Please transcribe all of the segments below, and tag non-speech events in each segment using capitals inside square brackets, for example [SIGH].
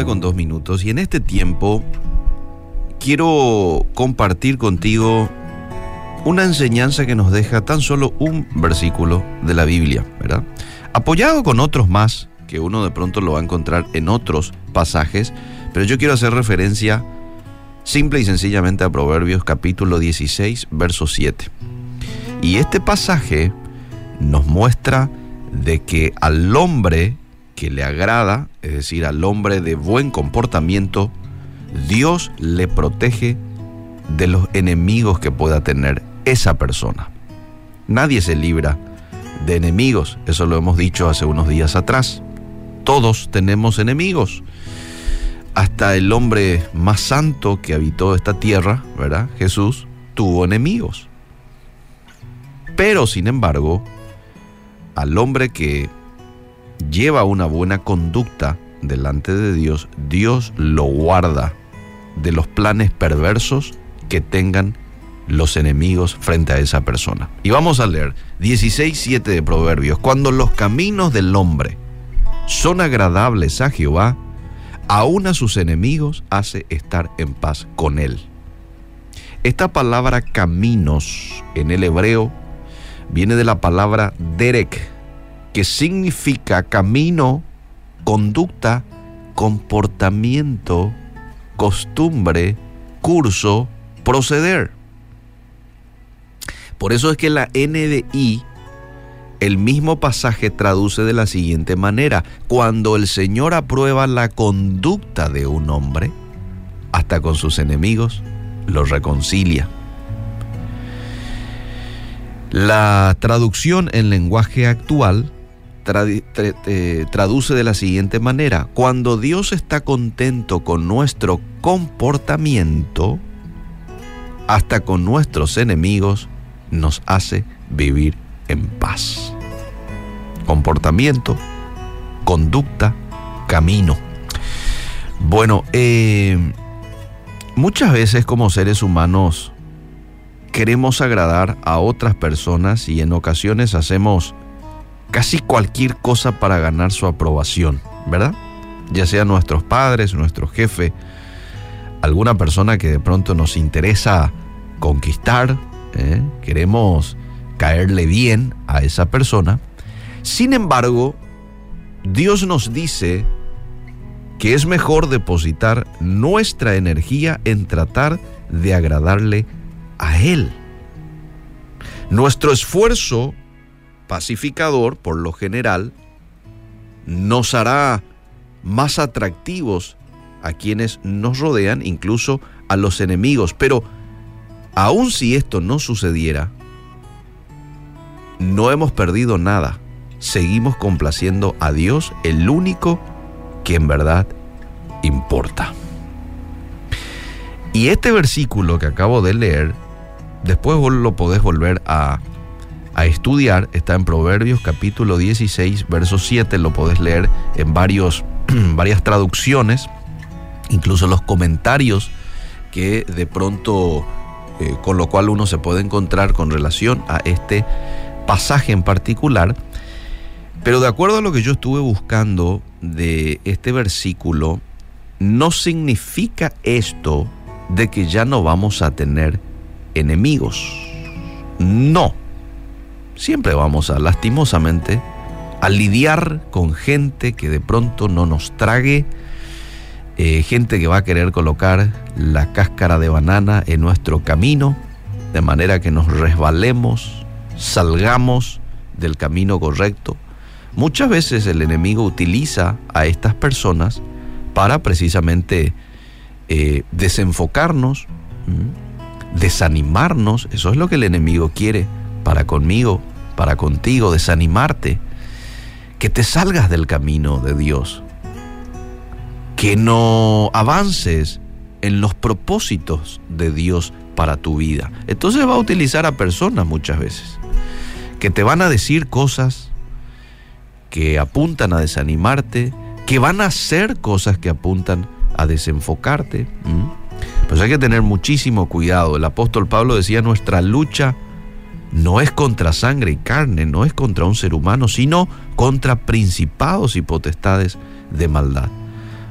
9 con 2 minutos y en este tiempo quiero compartir contigo una enseñanza que nos deja tan solo un versículo de la Biblia, ¿verdad? Apoyado con otros más, que uno de pronto lo va a encontrar en otros pasajes, pero yo quiero hacer referencia simple y sencillamente a Proverbios capítulo 16, verso 7. Y este pasaje nos muestra de que al hombre que le agrada, es decir, al hombre de buen comportamiento, Dios le protege de los enemigos que pueda tener esa persona. Nadie se libra de enemigos, eso lo hemos dicho hace unos días atrás. Todos tenemos enemigos. Hasta el hombre más santo que habitó esta tierra, ¿verdad? Jesús, tuvo enemigos. Pero, sin embargo, al hombre que lleva una buena conducta delante de Dios, Dios lo guarda de los planes perversos que tengan los enemigos frente a esa persona. Y vamos a leer 16.7 de Proverbios. Cuando los caminos del hombre son agradables a Jehová, aún a sus enemigos hace estar en paz con él. Esta palabra caminos en el hebreo viene de la palabra derek, que significa camino, conducta, comportamiento, costumbre, curso, proceder. Por eso es que la NDI, el mismo pasaje traduce de la siguiente manera, cuando el Señor aprueba la conducta de un hombre, hasta con sus enemigos, los reconcilia. La traducción en lenguaje actual traduce de la siguiente manera, cuando Dios está contento con nuestro comportamiento, hasta con nuestros enemigos, nos hace vivir en paz. Comportamiento, conducta, camino. Bueno, eh, muchas veces como seres humanos queremos agradar a otras personas y en ocasiones hacemos casi cualquier cosa para ganar su aprobación, ¿verdad? Ya sea nuestros padres, nuestro jefe, alguna persona que de pronto nos interesa conquistar, ¿eh? queremos caerle bien a esa persona. Sin embargo, Dios nos dice que es mejor depositar nuestra energía en tratar de agradarle a Él. Nuestro esfuerzo pacificador, por lo general, nos hará más atractivos a quienes nos rodean, incluso a los enemigos. Pero aun si esto no sucediera, no hemos perdido nada. Seguimos complaciendo a Dios, el único que en verdad importa. Y este versículo que acabo de leer Después vos lo podés volver a, estudiar, está en Proverbios capítulo 16, verso 7, lo podés leer en varios, [CLEARS THROAT] varias traducciones, incluso los comentarios que de pronto, eh, con lo cual uno se puede encontrar con relación a este pasaje en particular. Pero de acuerdo a lo que yo estuve buscando de este versículo, no significa esto de que ya no vamos a tener enemigos. No. Siempre vamos a, lastimosamente, a lidiar con gente que de pronto no nos trague, eh, gente que va a querer colocar la cáscara de banana en nuestro camino, de manera que nos resbalemos, salgamos del camino correcto. Muchas veces el enemigo utiliza a estas personas para precisamente eh, desenfocarnos desanimarnos, eso es lo que el enemigo quiere para conmigo, para contigo, desanimarte, que te salgas del camino de Dios, que no avances en los propósitos de Dios para tu vida. Entonces va a utilizar a personas muchas veces que te van a decir cosas que apuntan a desanimarte, que van a hacer cosas que apuntan a desenfocarte. Pues hay que tener muchísimo cuidado. El apóstol Pablo decía, nuestra lucha no es contra sangre y carne, no es contra un ser humano, sino contra principados y potestades de maldad.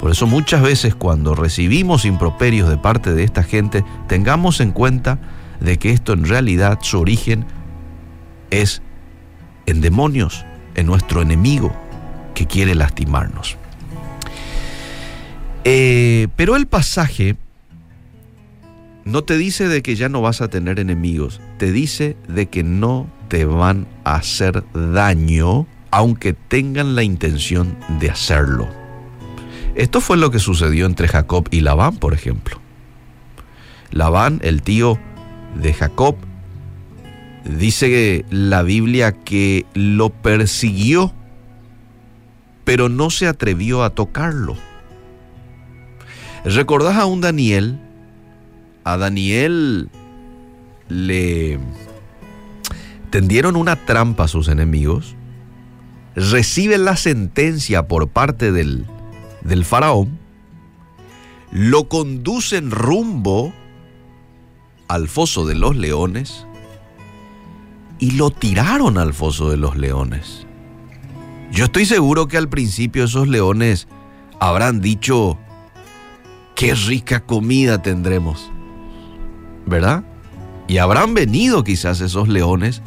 Por eso muchas veces cuando recibimos improperios de parte de esta gente, tengamos en cuenta de que esto en realidad su origen es en demonios, en nuestro enemigo que quiere lastimarnos. Eh, pero el pasaje no te dice de que ya no vas a tener enemigos, te dice de que no te van a hacer daño aunque tengan la intención de hacerlo. Esto fue lo que sucedió entre Jacob y Labán, por ejemplo. Labán, el tío de Jacob, dice la Biblia que lo persiguió, pero no se atrevió a tocarlo. ¿Recordás a un Daniel? A Daniel le tendieron una trampa a sus enemigos, recibe la sentencia por parte del, del faraón, lo conducen rumbo al foso de los leones y lo tiraron al foso de los leones. Yo estoy seguro que al principio esos leones habrán dicho, qué rica comida tendremos, ¿verdad? Y habrán venido quizás esos leones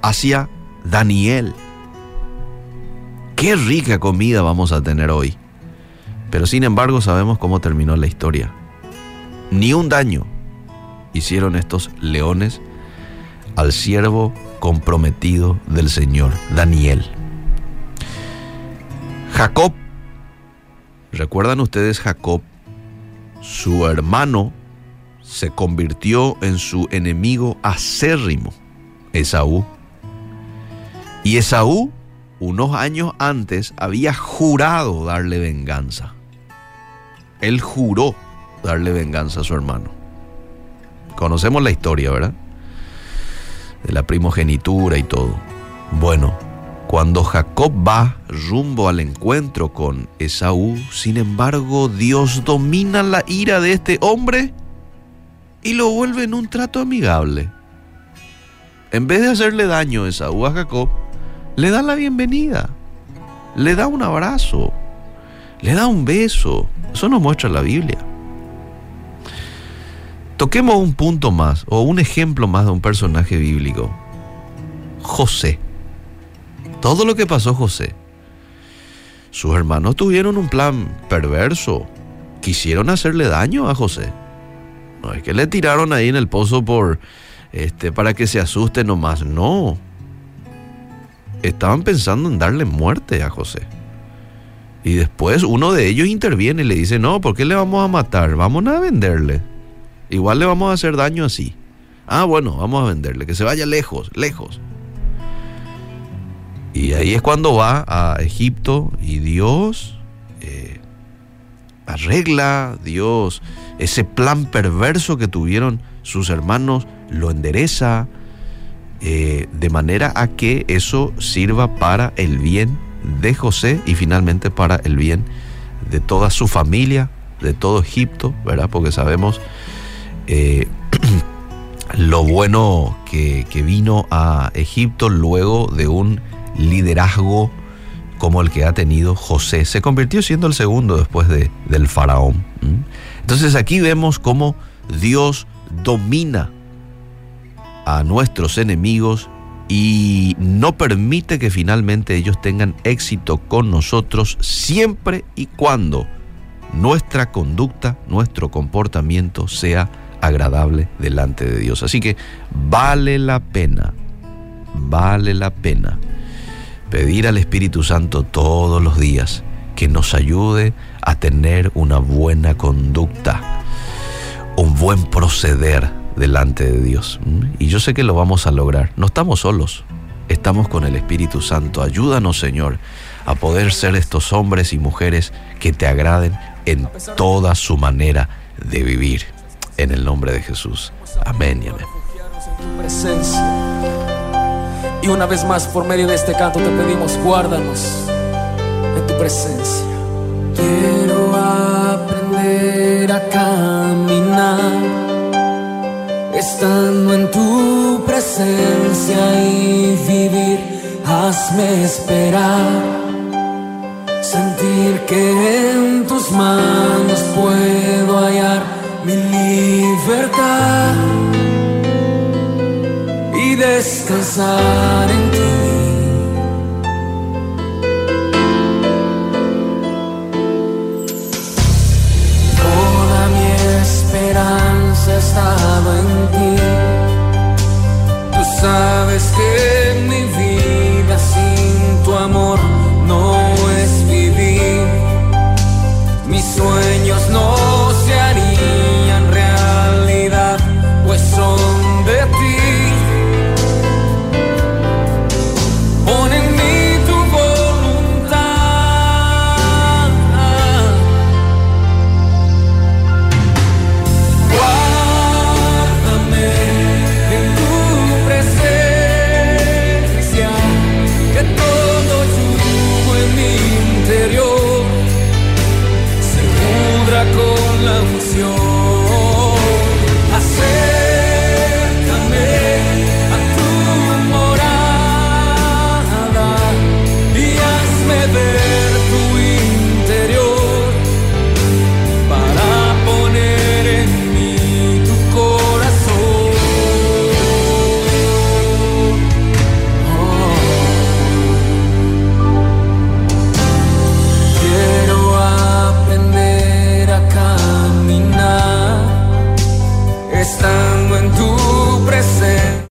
hacia Daniel. Qué rica comida vamos a tener hoy. Pero sin embargo sabemos cómo terminó la historia. Ni un daño hicieron estos leones al siervo comprometido del Señor, Daniel. Jacob, ¿recuerdan ustedes Jacob? Su hermano se convirtió en su enemigo acérrimo, Esaú. Y Esaú, unos años antes, había jurado darle venganza. Él juró darle venganza a su hermano. Conocemos la historia, ¿verdad? De la primogenitura y todo. Bueno, cuando Jacob va rumbo al encuentro con Esaú, sin embargo, Dios domina la ira de este hombre y lo vuelve en un trato amigable. En vez de hacerle daño a Esaú a Jacob, le da la bienvenida, le da un abrazo, le da un beso. Eso nos muestra la Biblia. Toquemos un punto más o un ejemplo más de un personaje bíblico. José. Todo lo que pasó José. Sus hermanos tuvieron un plan perverso. Quisieron hacerle daño a José. No es que le tiraron ahí en el pozo por este para que se asuste nomás, no. Estaban pensando en darle muerte a José. Y después uno de ellos interviene y le dice, "No, ¿por qué le vamos a matar? Vamos a venderle." Igual le vamos a hacer daño así. Ah, bueno, vamos a venderle, que se vaya lejos, lejos. Y ahí es cuando va a Egipto y Dios eh, arregla, Dios, ese plan perverso que tuvieron sus hermanos, lo endereza eh, de manera a que eso sirva para el bien de José y finalmente para el bien de toda su familia, de todo Egipto, ¿verdad? Porque sabemos eh, [CLEARS THROAT] lo bueno que, vino a Egipto luego de un liderazgo como el que ha tenido José. Se convirtió siendo el segundo después de, del faraón. Entonces aquí vemos cómo Dios domina a nuestros enemigos y no permite que finalmente ellos tengan éxito con nosotros siempre y cuando nuestra conducta, nuestro comportamiento sea agradable delante de Dios. Así que vale la pena, vale la pena pedir al Espíritu Santo todos los días que nos ayude a tener una buena conducta, un buen proceder delante de Dios. Y yo sé que lo vamos a lograr. No estamos solos, estamos con el Espíritu Santo. Ayúdanos, Señor, a poder ser estos hombres y mujeres que te agraden en toda su manera de vivir en el nombre de Jesús. Amén y amén. Y una vez más, por medio de este canto, te pedimos, guárdanos presencia. Quiero aprender a caminar, estando en tu presencia y vivir. Hazme esperar sentir que en tus manos puedo hallar mi libertad y descansar en